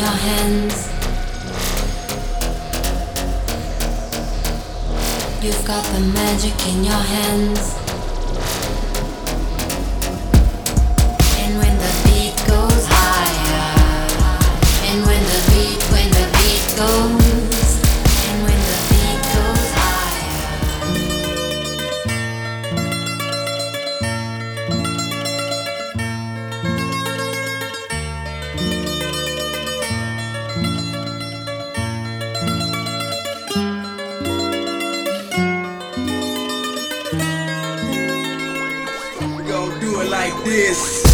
your hands. You've got the magic in your hands. like this.